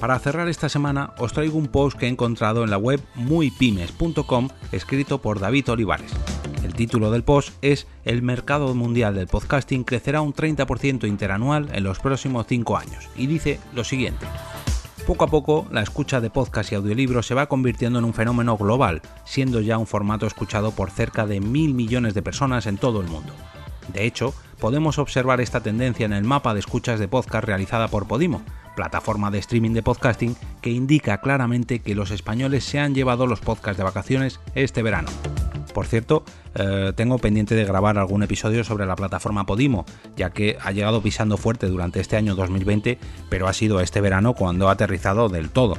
Para cerrar esta semana os traigo un post que he encontrado en la web muypymes.com escrito por David Olivares. El título del post es El mercado mundial del podcasting crecerá un 30% interanual en los próximos 5 años y dice lo siguiente. Poco a poco, la escucha de podcast y audiolibros se va convirtiendo en un fenómeno global, siendo ya un formato escuchado por cerca de mil millones de personas en todo el mundo. De hecho, podemos observar esta tendencia en el mapa de escuchas de podcast realizada por Podimo, plataforma de streaming de podcasting que indica claramente que los españoles se han llevado los podcasts de vacaciones este verano. Por cierto, eh, tengo pendiente de grabar algún episodio sobre la plataforma Podimo, ya que ha llegado pisando fuerte durante este año 2020, pero ha sido este verano cuando ha aterrizado del todo.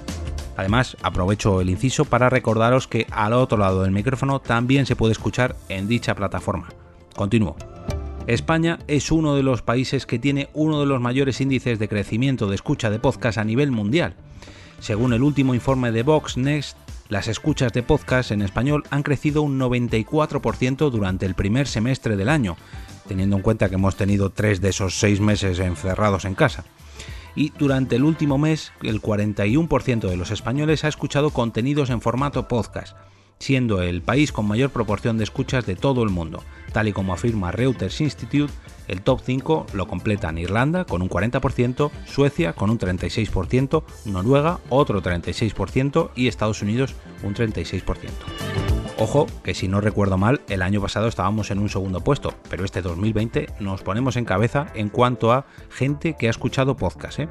Además, aprovecho el inciso para recordaros que al otro lado del micrófono también se puede escuchar en dicha plataforma. Continúo. España es uno de los países que tiene uno de los mayores índices de crecimiento de escucha de podcast a nivel mundial. Según el último informe de Vox Next, las escuchas de podcast en español han crecido un 94% durante el primer semestre del año, teniendo en cuenta que hemos tenido tres de esos seis meses encerrados en casa. Y durante el último mes, el 41% de los españoles ha escuchado contenidos en formato podcast, siendo el país con mayor proporción de escuchas de todo el mundo. Tal y como afirma Reuters Institute, el top 5 lo completan Irlanda con un 40%, Suecia con un 36%, Noruega otro 36% y Estados Unidos un 36%. Ojo, que si no recuerdo mal, el año pasado estábamos en un segundo puesto, pero este 2020 nos ponemos en cabeza en cuanto a gente que ha escuchado podcast. ¿eh?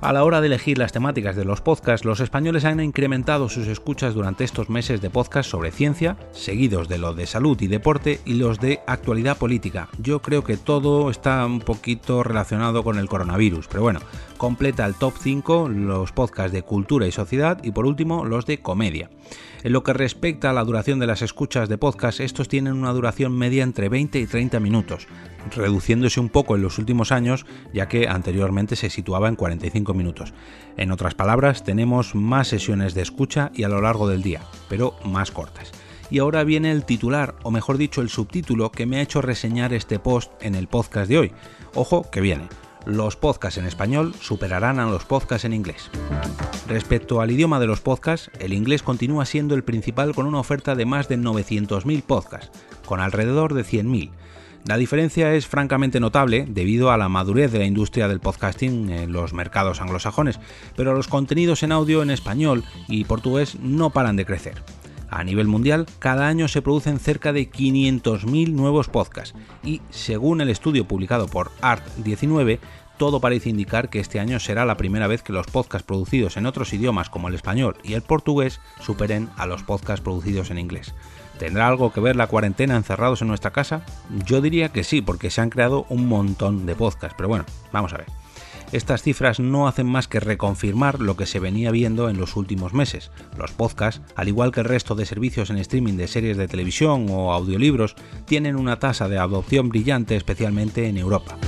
A la hora de elegir las temáticas de los podcasts, los españoles han incrementado sus escuchas durante estos meses de podcast sobre ciencia, seguidos de los de salud y deporte y los de actualidad política. Yo creo que todo está un poquito relacionado con el coronavirus, pero bueno, completa el top 5 los podcasts de cultura y sociedad y por último los de comedia. En lo que respecta a la duración de las escuchas de podcast, estos tienen una duración media entre 20 y 30 minutos, reduciéndose un poco en los últimos años, ya que anteriormente se situaba en 45 minutos. En otras palabras, tenemos más sesiones de escucha y a lo largo del día, pero más cortas. Y ahora viene el titular, o mejor dicho, el subtítulo que me ha hecho reseñar este post en el podcast de hoy. Ojo que viene los podcasts en español superarán a los podcasts en inglés. Respecto al idioma de los podcasts, el inglés continúa siendo el principal con una oferta de más de 900.000 podcasts, con alrededor de 100.000. La diferencia es francamente notable debido a la madurez de la industria del podcasting en los mercados anglosajones, pero los contenidos en audio en español y portugués no paran de crecer. A nivel mundial, cada año se producen cerca de 500.000 nuevos podcasts y, según el estudio publicado por Art19, todo parece indicar que este año será la primera vez que los podcasts producidos en otros idiomas como el español y el portugués superen a los podcasts producidos en inglés. ¿Tendrá algo que ver la cuarentena encerrados en nuestra casa? Yo diría que sí, porque se han creado un montón de podcasts, pero bueno, vamos a ver. Estas cifras no hacen más que reconfirmar lo que se venía viendo en los últimos meses. Los podcasts, al igual que el resto de servicios en streaming de series de televisión o audiolibros, tienen una tasa de adopción brillante especialmente en Europa.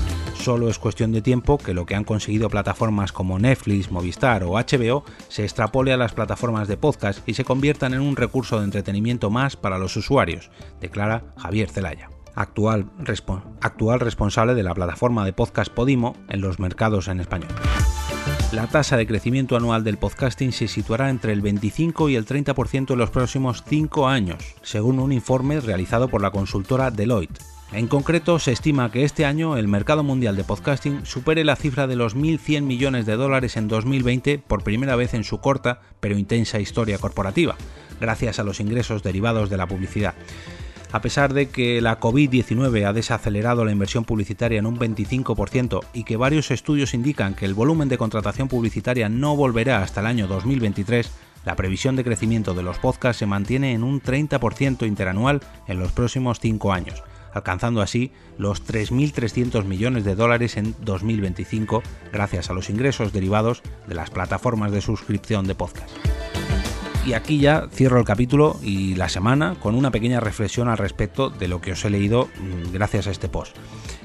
Solo es cuestión de tiempo que lo que han conseguido plataformas como Netflix, Movistar o HBO se extrapole a las plataformas de podcast y se conviertan en un recurso de entretenimiento más para los usuarios, declara Javier Zelaya actual, responsable de la plataforma de podcast Podimo en los mercados en español. La tasa de crecimiento anual del podcasting se situará entre el 25 y el 30% en los próximos 5 años, según un informe realizado por la consultora Deloitte. En concreto, se estima que este año el mercado mundial de podcasting supere la cifra de los 1.100 millones de dólares en 2020 por primera vez en su corta pero intensa historia corporativa, gracias a los ingresos derivados de la publicidad. A pesar de que la COVID-19 ha desacelerado la inversión publicitaria en un 25% y que varios estudios indican que el volumen de contratación publicitaria no volverá hasta el año 2023, la previsión de crecimiento de los podcasts se mantiene en un 30% interanual en los próximos 5 años, alcanzando así los 3.300 millones de dólares en 2025 gracias a los ingresos derivados de las plataformas de suscripción de podcasts. Y aquí ya cierro el capítulo y la semana con una pequeña reflexión al respecto de lo que os he leído mm, gracias a este post.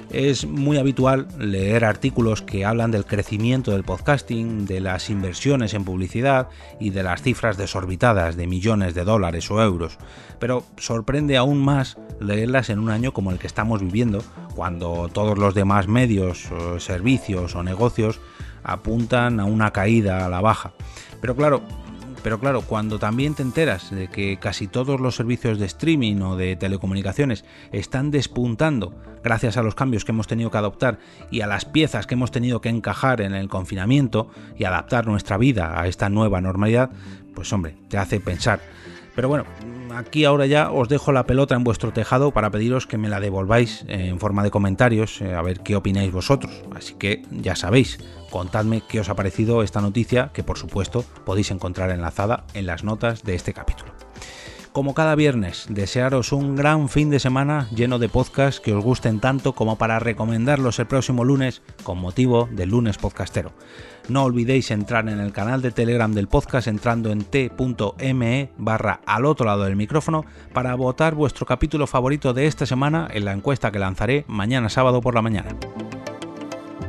Es muy habitual leer artículos que hablan del crecimiento del podcasting, de las inversiones en publicidad y de las cifras desorbitadas de millones de dólares o euros, pero sorprende aún más leerlas en un año como el que estamos viviendo, cuando todos los demás medios, servicios o negocios apuntan a una caída a la baja. Pero claro, pero claro, cuando también te enteras de que casi todos los servicios de streaming o de telecomunicaciones están despuntando gracias a los cambios que hemos tenido que adoptar y a las piezas que hemos tenido que encajar en el confinamiento y adaptar nuestra vida a esta nueva normalidad, pues hombre, te hace pensar. Pero bueno, aquí ahora ya os dejo la pelota en vuestro tejado para pediros que me la devolváis en forma de comentarios, eh, a ver qué opináis vosotros. Así que ya sabéis, contadme qué os ha parecido esta noticia, que por supuesto podéis encontrar enlazada en las notas de este capítulo. Como cada viernes, desearos un gran fin de semana lleno de podcasts que os gusten tanto como para recomendarlos el próximo lunes con motivo del lunes podcastero. No olvidéis entrar en el canal de Telegram del podcast entrando en t.me barra al otro lado del micrófono para votar vuestro capítulo favorito de esta semana en la encuesta que lanzaré mañana sábado por la mañana.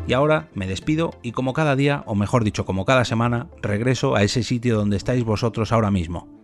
Y ahora me despido y como cada día, o mejor dicho, como cada semana, regreso a ese sitio donde estáis vosotros ahora mismo,